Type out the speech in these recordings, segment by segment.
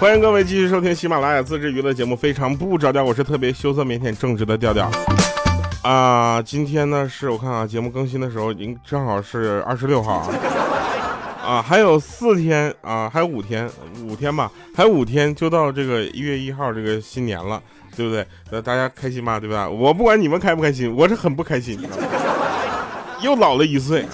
欢迎各位继续收听喜马拉雅自制娱乐节目《非常不着调》，我是特别羞涩腼腆正直的调调。啊，今天呢是我看啊，节目更新的时候，您正好是二十六号啊，啊，还有四天啊，还有五天，五天吧，还有五天就到这个一月一号这个新年了，对不对？那大家开心吗？对吧？我不管你们开不开心，我是很不开心，又老了一岁。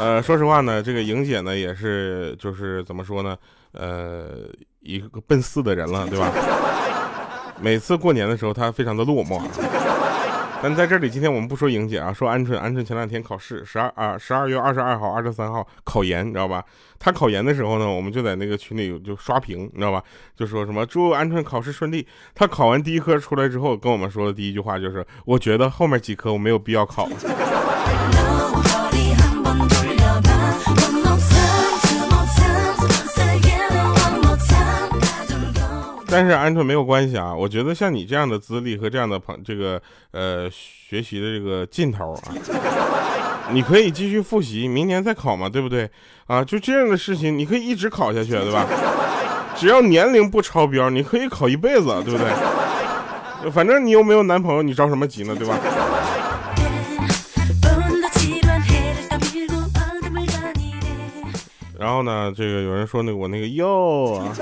呃，说实话呢，这个莹姐呢也是，就是怎么说呢？呃，一个奔四的人了，对吧？每次过年的时候，她非常的落寞。但在这里，今天我们不说莹姐啊，说鹌鹑。鹌鹑前两天考试，十二啊，十二月二十二号、二十三号考研，你知道吧？她考研的时候呢，我们就在那个群里就刷屏，你知道吧？就说什么祝鹌鹑考试顺利。她考完第一科出来之后，跟我们说的第一句话就是：我觉得后面几科我没有必要考。但是鹌鹑没有关系啊，我觉得像你这样的资历和这样的朋这个呃学习的这个劲头啊，你可以继续复习，明年再考嘛，对不对？啊，就这样的事情，你可以一直考下去，对吧？只要年龄不超标，你可以考一辈子，对不对？反正你又没有男朋友，你着什么急呢，对吧？然后呢，这个有人说那我那个哟啊。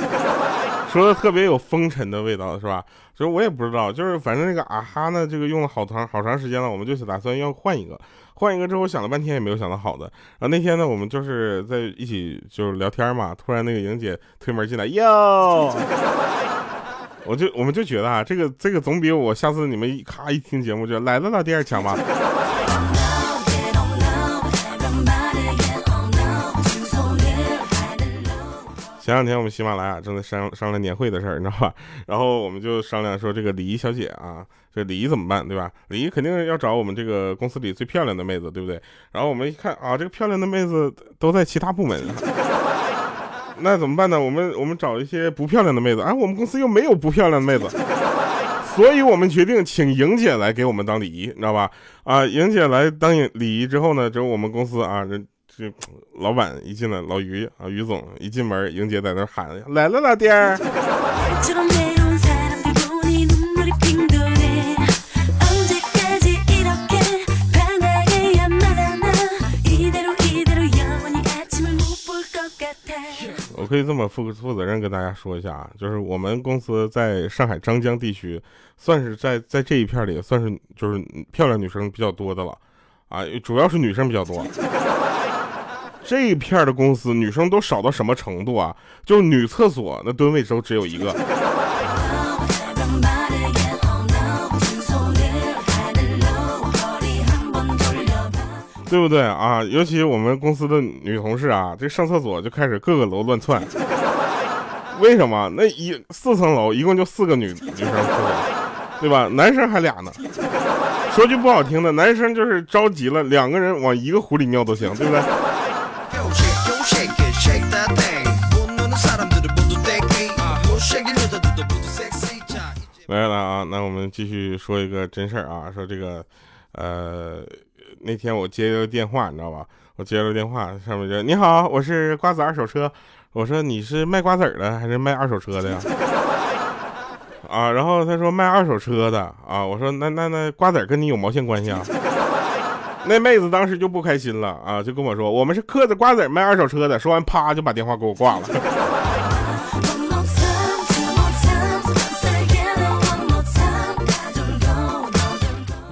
说的特别有风尘的味道，是吧？所以我也不知道，就是反正那个啊哈呢，这个用了好长好长时间了，我们就是打算要换一个，换一个之后想了半天也没有想到好的。然后那天呢，我们就是在一起就是聊天嘛，突然那个莹姐推门进来，哟，我就我们就觉得啊，这个这个总比我下次你们一咔一听节目就来了老弟儿强吧。前两天我们喜马拉雅正在商商量年会的事儿，你知道吧？然后我们就商量说，这个礼仪小姐啊，这礼仪怎么办，对吧？礼仪肯定要找我们这个公司里最漂亮的妹子，对不对？然后我们一看啊，这个漂亮的妹子都在其他部门，那怎么办呢？我们我们找一些不漂亮的妹子，啊，我们公司又没有不漂亮的妹子，所以我们决定请莹姐来给我们当礼仪，你知道吧？啊，莹姐来当礼仪之后呢，就我们公司啊。这老板一进来，老于啊，于总一进门，莹姐在那喊来了，老弟儿。我可以这么负负责任跟大家说一下啊，就是我们公司在上海张江地区，算是在在这一片里算是就是漂亮女生比较多的了，啊，主要是女生比较多。这一片的公司女生都少到什么程度啊？就女厕所那蹲位都只有一个，对不对啊？尤其我们公司的女同事啊，这上厕所就开始各个楼乱窜。为什么？那一四层楼一共就四个女女生厕所，对吧？男生还俩呢。说句不好听的，男生就是着急了，两个人往一个壶里尿都行，对不对？来了啊，那我们继续说一个真事儿啊，说这个，呃，那天我接了个电话，你知道吧？我接了个电话，上面就你好，我是瓜子二手车。我说你是卖瓜子的还是卖二手车的呀？啊，然后他说卖二手车的啊。我说那那那瓜子跟你有毛线关系啊？那妹子当时就不开心了啊，就跟我说我们是嗑着瓜子卖二手车的。说完啪就把电话给我挂了。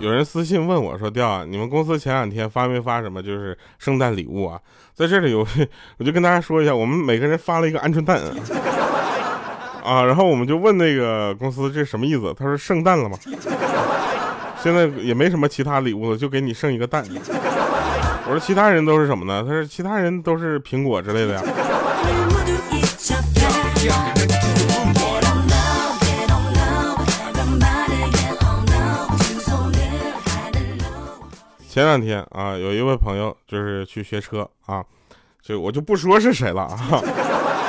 有人私信问我说：“调啊，你们公司前两天发没发什么就是圣诞礼物啊？”在这里有，我就跟大家说一下，我们每个人发了一个鹌鹑蛋啊，然后我们就问那个公司这什么意思？他说：“圣诞了吗？现在也没什么其他礼物了，就给你剩一个蛋。”我说：“其他人都是什么呢？”他说：“其他人都是苹果之类的呀。”前两天啊，有一位朋友就是去学车啊，就我就不说是谁了啊。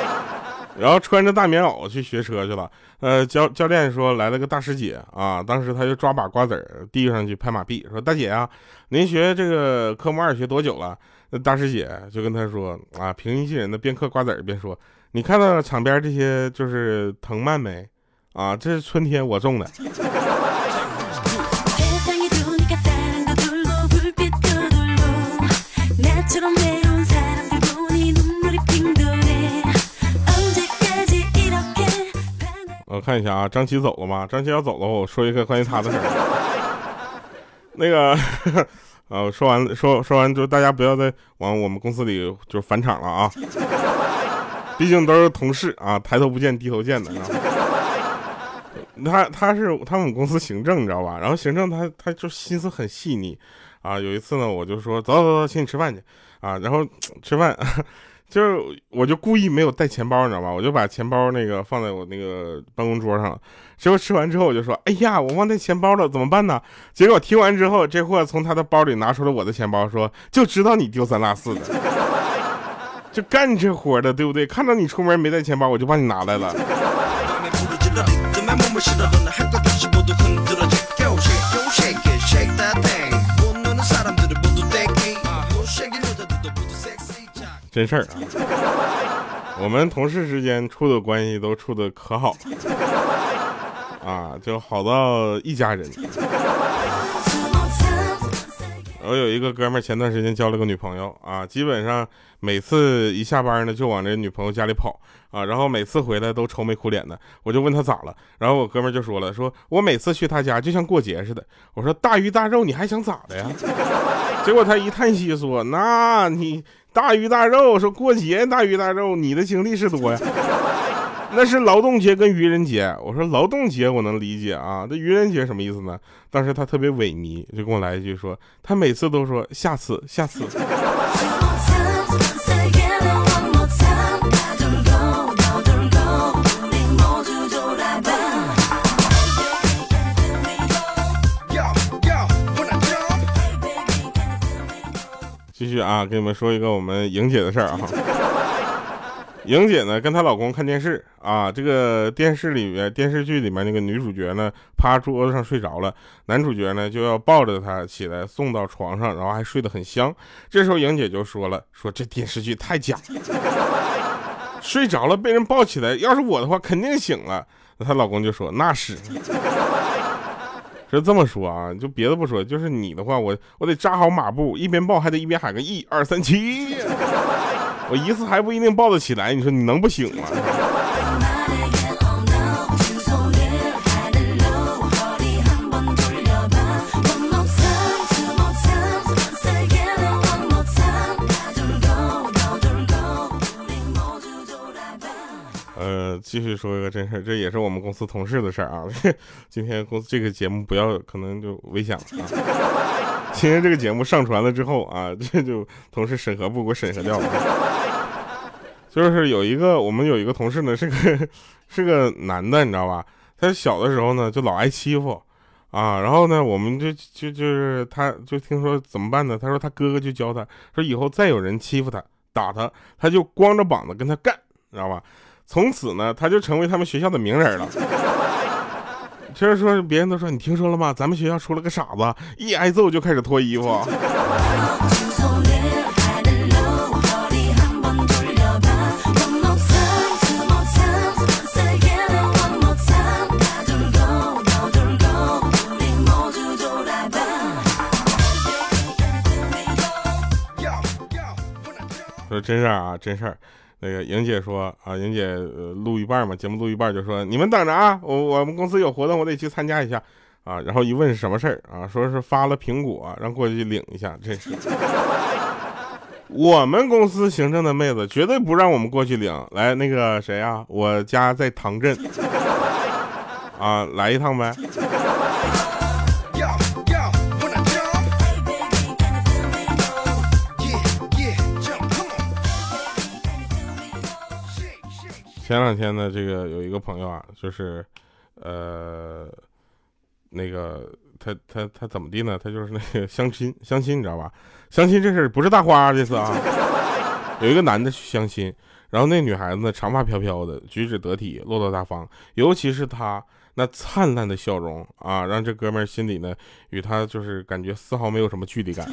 然后穿着大棉袄去学车去了。呃，教教练说来了个大师姐啊，当时他就抓把瓜子递上去拍马屁，说大姐啊，您学这个科目二学多久了？那大师姐就跟他说啊，平易近人的边嗑瓜子边说，你看到场边这些就是藤蔓没？啊，这是春天我种的。我看一下啊，张琪走了吗？张琪要走了，我说一个关于他的事儿。那个，呃，说完说说完，就大家不要再往我们公司里就返场了啊！毕竟都是同事啊，抬头不见低头见的啊。他他是他们公司行政，你知道吧？然后行政他他就心思很细腻啊。有一次呢，我就说走走走，请你吃饭去啊。然后吃饭。就是，我就故意没有带钱包，你知道吧？我就把钱包那个放在我那个办公桌上。结果吃完之后，我就说：“哎呀，我忘带钱包了，怎么办呢？”结果听完之后，这货从他的包里拿出了我的钱包，说：“就知道你丢三落四的，就干这活的，对不对？看到你出门没带钱包，我就把你拿来了。”真事儿啊！我们同事之间处的关系都处的可好啊，就好到一家人。我有一个哥们儿，前段时间交了个女朋友啊，基本上每次一下班呢，就往这女朋友家里跑啊，然后每次回来都愁眉苦脸的。我就问他咋了，然后我哥们儿就说了，说我每次去他家就像过节似的。我说大鱼大肉，你还想咋的呀？结果他一叹息说，那你。大鱼大肉，说过节大鱼大肉，你的经历是多呀？那是劳动节跟愚人节。我说劳动节我能理解啊，这愚人节什么意思呢？当时他特别萎靡，就跟我来一句说，他每次都说下次下次。继续啊，给你们说一个我们莹姐的事儿啊。莹姐呢，跟她老公看电视啊，这个电视里面电视剧里面那个女主角呢，趴桌子上睡着了，男主角呢就要抱着她起来送到床上，然后还睡得很香。这时候莹姐就说了，说这电视剧太假，睡着了被人抱起来，要是我的话肯定醒了。那她老公就说那是。是这么说啊，就别的不说，就是你的话，我我得扎好马步，一边抱还得一边喊个一二三七，我一次还不一定抱得起来，你说你能不醒吗？继续说一个真事儿，这也是我们公司同事的事儿啊。今天公司这个节目不要，可能就危险了啊。今天这个节目上传了之后啊，这 就同事审核部给我审核掉了。就是有一个我们有一个同事呢，是个是个男的，你知道吧？他小的时候呢就老挨欺负啊，然后呢我们就就就是他就听说怎么办呢？他说他哥哥就教他说以后再有人欺负他打他，他就光着膀子跟他干，你知道吧？从此呢，他就成为他们学校的名人了。就是说，别人都说你听说了吗？咱们学校出了个傻子，一挨揍就开始脱衣服。说真事儿啊，真事儿。那个莹姐说啊，莹姐录一半嘛，节目录一半就说你们等着啊，我我们公司有活动，我得去参加一下啊。然后一问是什么事儿啊，说是发了苹果，让过去领一下。这是，我们公司行政的妹子绝对不让我们过去领。来，那个谁啊，我家在唐镇 啊，来一趟呗。前两天呢，这个有一个朋友啊，就是，呃，那个他他他怎么地呢？他就是那个相亲相亲，你知道吧？相亲这事不是大花这次啊，有一个男的去相亲，然后那女孩子呢，长发飘飘的，举止得体，落落大方，尤其是她那灿烂的笑容啊，让这哥们心里呢，与他就是感觉丝毫没有什么距离感。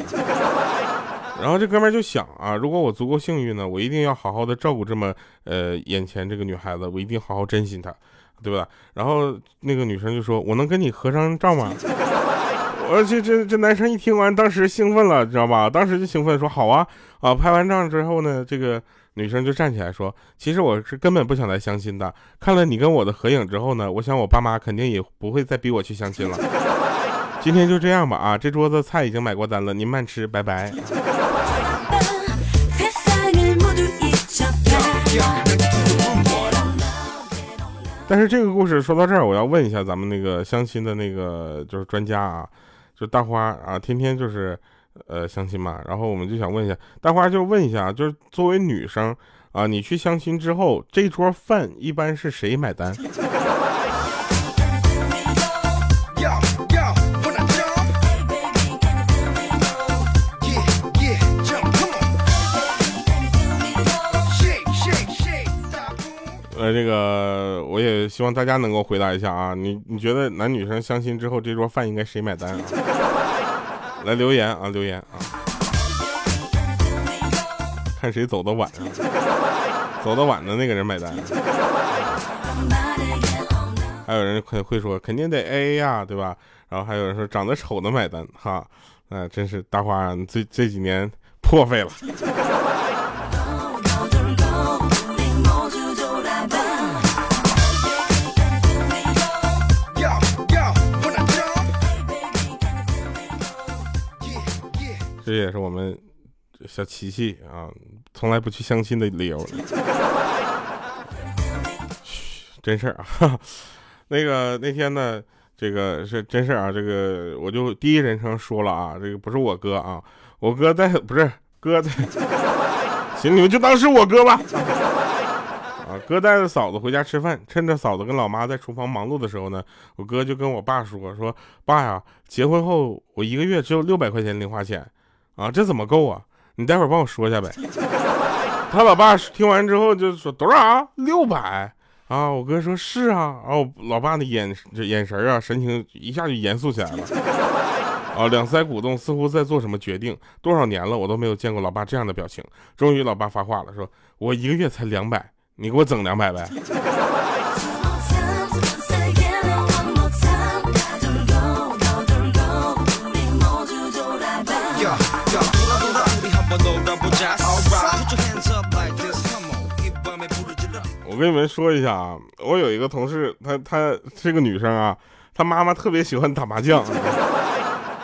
然后这哥们就想啊，如果我足够幸运呢，我一定要好好的照顾这么呃眼前这个女孩子，我一定好好珍惜她，对吧？然后那个女生就说：“我能跟你合张照吗？” 我这这这男生一听完，当时兴奋了，知道吧？当时就兴奋说：“好啊啊！”拍完照之后呢，这个女生就站起来说：“其实我是根本不想来相亲的。看了你跟我的合影之后呢，我想我爸妈肯定也不会再逼我去相亲了。今天就这样吧啊！这桌子菜已经买过单了，您慢吃，拜拜。”但是这个故事说到这儿，我要问一下咱们那个相亲的那个就是专家啊，就大花啊，天天就是呃相亲嘛，然后我们就想问一下大花，就问一下，就是作为女生啊，你去相亲之后，这桌饭一般是谁买单？这个我也希望大家能够回答一下啊，你你觉得男女生相亲之后这桌饭应该谁买单啊？来留言啊，留言啊，看谁走的晚啊，走的晚的那个人买单。还有人会会说肯定得 A A 呀，对吧？然后还有人说长得丑的买单哈，那真是大花这这几年破费了。这也是我们小琪琪啊，从来不去相亲的理由。嘘，真事儿啊。那个那天呢，这个是真事儿啊。这个我就第一人称说了啊，这个不是我哥啊，我哥在不是哥在，行，你们就当是我哥吧。啊，哥带着嫂子回家吃饭，趁着嫂子跟老妈在厨房忙碌的时候呢，我哥就跟我爸说说，爸呀，结婚后我一个月只有六百块钱零花钱。啊，这怎么够啊？你待会儿帮我说一下呗。他老爸听完之后就说多少？六百啊！我哥说是啊。然后老爸的眼眼神啊，神情一下就严肃起来了。啊，两腮鼓动，似乎在做什么决定。多少年了，我都没有见过老爸这样的表情。终于，老爸发话了，说我一个月才两百，你给我整两百呗。我跟你们说一下啊，我有一个同事，她她是个女生啊，她妈妈特别喜欢打麻将，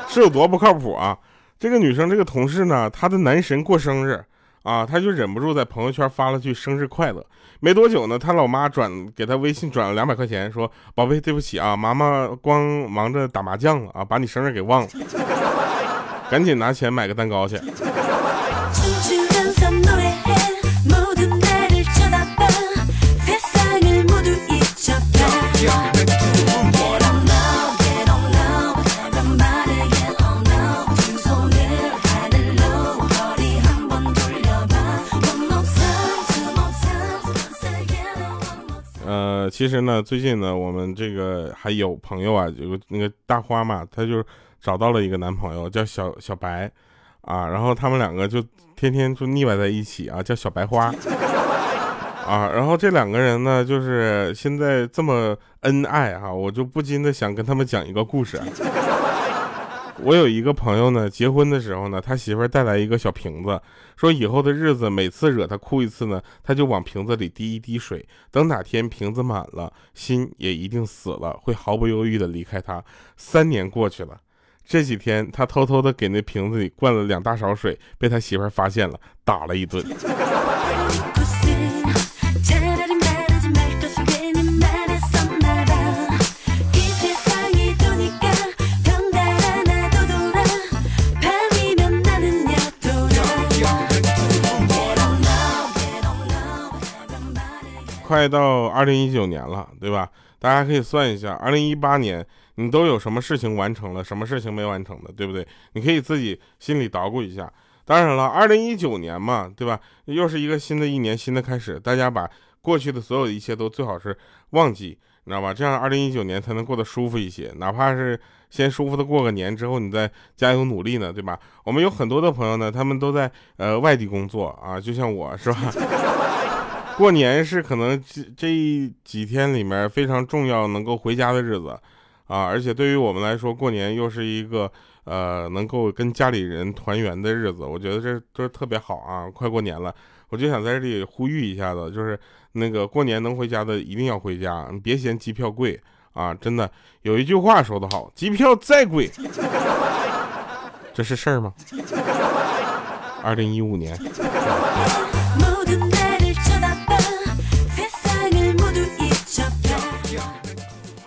是有多不靠谱啊？这个女生这个同事呢，她的男神过生日啊，她就忍不住在朋友圈发了句生日快乐。没多久呢，她老妈转给她微信转了两百块钱，说宝贝对不起啊，妈妈光忙着打麻将了啊，把你生日给忘了，赶紧拿钱买个蛋糕去。呃，其实呢，最近呢，我们这个还有朋友啊，有个那个大花嘛，她就找到了一个男朋友，叫小小白，啊，然后他们两个就天天就腻歪在一起啊，叫小白花，啊，然后这两个人呢，就是现在这么恩爱哈，我就不禁的想跟他们讲一个故事。我有一个朋友呢，结婚的时候呢，他媳妇儿带来一个小瓶子，说以后的日子每次惹他哭一次呢，他就往瓶子里滴一滴水，等哪天瓶子满了，心也一定死了，会毫不犹豫的离开他。三年过去了，这几天他偷偷的给那瓶子里灌了两大勺水，被他媳妇儿发现了，打了一顿。快到二零一九年了，对吧？大家可以算一下，二零一八年你都有什么事情完成了，什么事情没完成的，对不对？你可以自己心里捣鼓一下。当然了，二零一九年嘛，对吧？又是一个新的一年，新的开始，大家把过去的所有一切都最好是忘记，你知道吧？这样二零一九年才能过得舒服一些，哪怕是先舒服的过个年之后，你再加油努力呢，对吧？我们有很多的朋友呢，他们都在呃外地工作啊，就像我是吧？过年是可能这这几天里面非常重要能够回家的日子啊，而且对于我们来说，过年又是一个呃能够跟家里人团圆的日子，我觉得这都是特别好啊！快过年了，我就想在这里呼吁一下子，就是。那个过年能回家的一定要回家，你别嫌机票贵啊！真的有一句话说得好，机票再贵，这是事儿吗？二零一五年。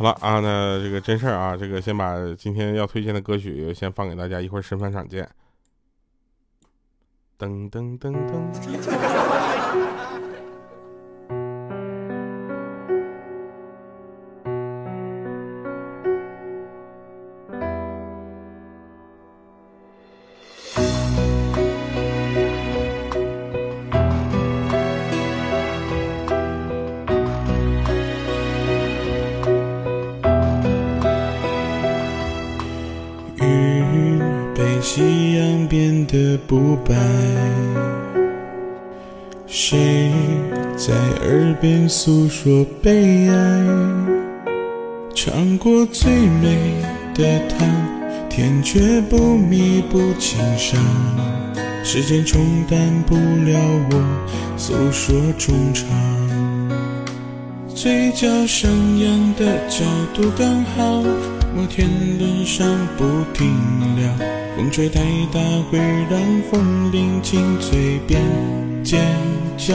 好了啊，那这个真事儿啊，这个先把今天要推荐的歌曲先放给大家，一会儿神返场见。噔噔噔噔。诉说悲哀？尝过最美的糖，甜却不弥补情伤。时间冲淡不了我诉说衷肠，嘴角上扬的角度刚好，摩天轮上不停留。风吹太大会让风铃进嘴边尖叫，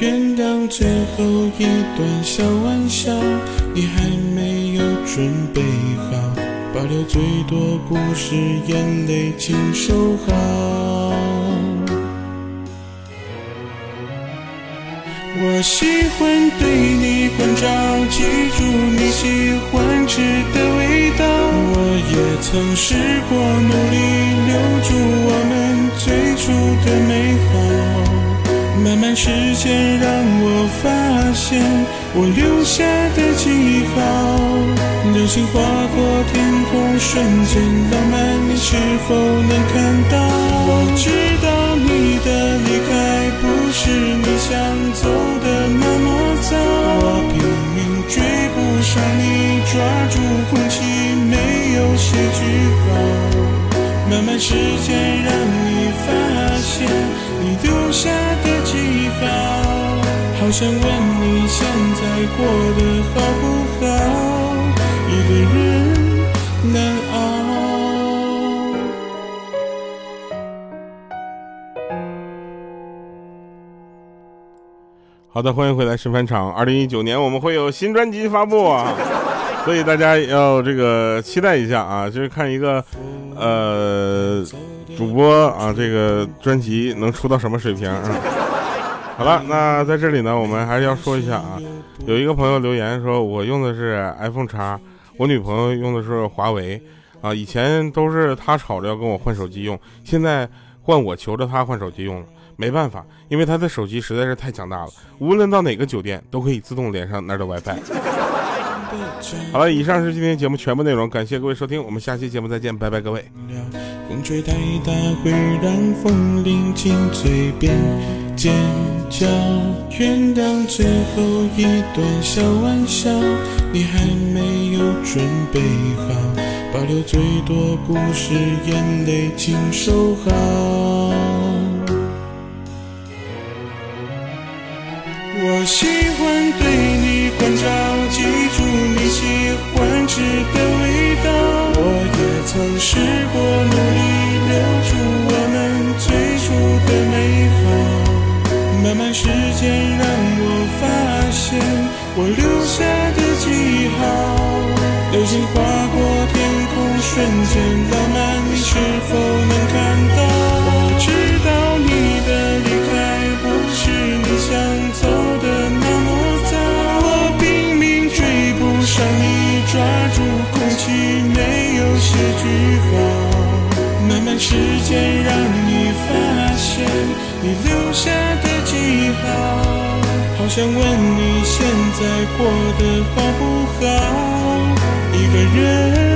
原谅最后一段小玩笑，你还没有准备好，保留最多故事，眼泪请收好。我喜欢对你关照，记住你喜欢吃的味道。我也曾试过努力留住我们最初的美好，慢慢时间让我发现我留下的记号。流星划过天空，瞬间浪漫，你是否能看到？我知道你的离开不是你想走的那么早，我拼命追不上你，抓住空气，没有写句号。慢慢时间让好想问你现在过得好不好？一个人难熬。好的，欢迎回来神返场。二零一九年我们会有新专辑发布啊，所以大家要这个期待一下啊，就是看一个呃主播啊，这个专辑能出到什么水平啊。好了，那在这里呢，我们还是要说一下啊，有一个朋友留言说，我用的是 iPhone 叉。我女朋友用的是华为，啊，以前都是她吵着要跟我换手机用，现在换我求着她换手机用了，没办法，因为她的手机实在是太强大了，无论到哪个酒店都可以自动连上那儿的 WiFi。好了，以上是今天节目全部内容，感谢各位收听，我们下期节目再见，拜拜各位。风吹太大会让风铃进嘴边尖叫，原谅最后一段小玩笑，你还没有准备好，保留最多故事，眼泪请收好。我喜欢对你关照，记住你喜欢吃的味道。我也曾试过时间让我发现我留下的记号，流星划过天空，瞬间浪漫，你是否能看到？我知道你的离开不是你想走的那么早，我拼命追不上你，抓住空气，没有写句号。慢慢时间让你发现你留下好想问你现在过得好不好？一个人。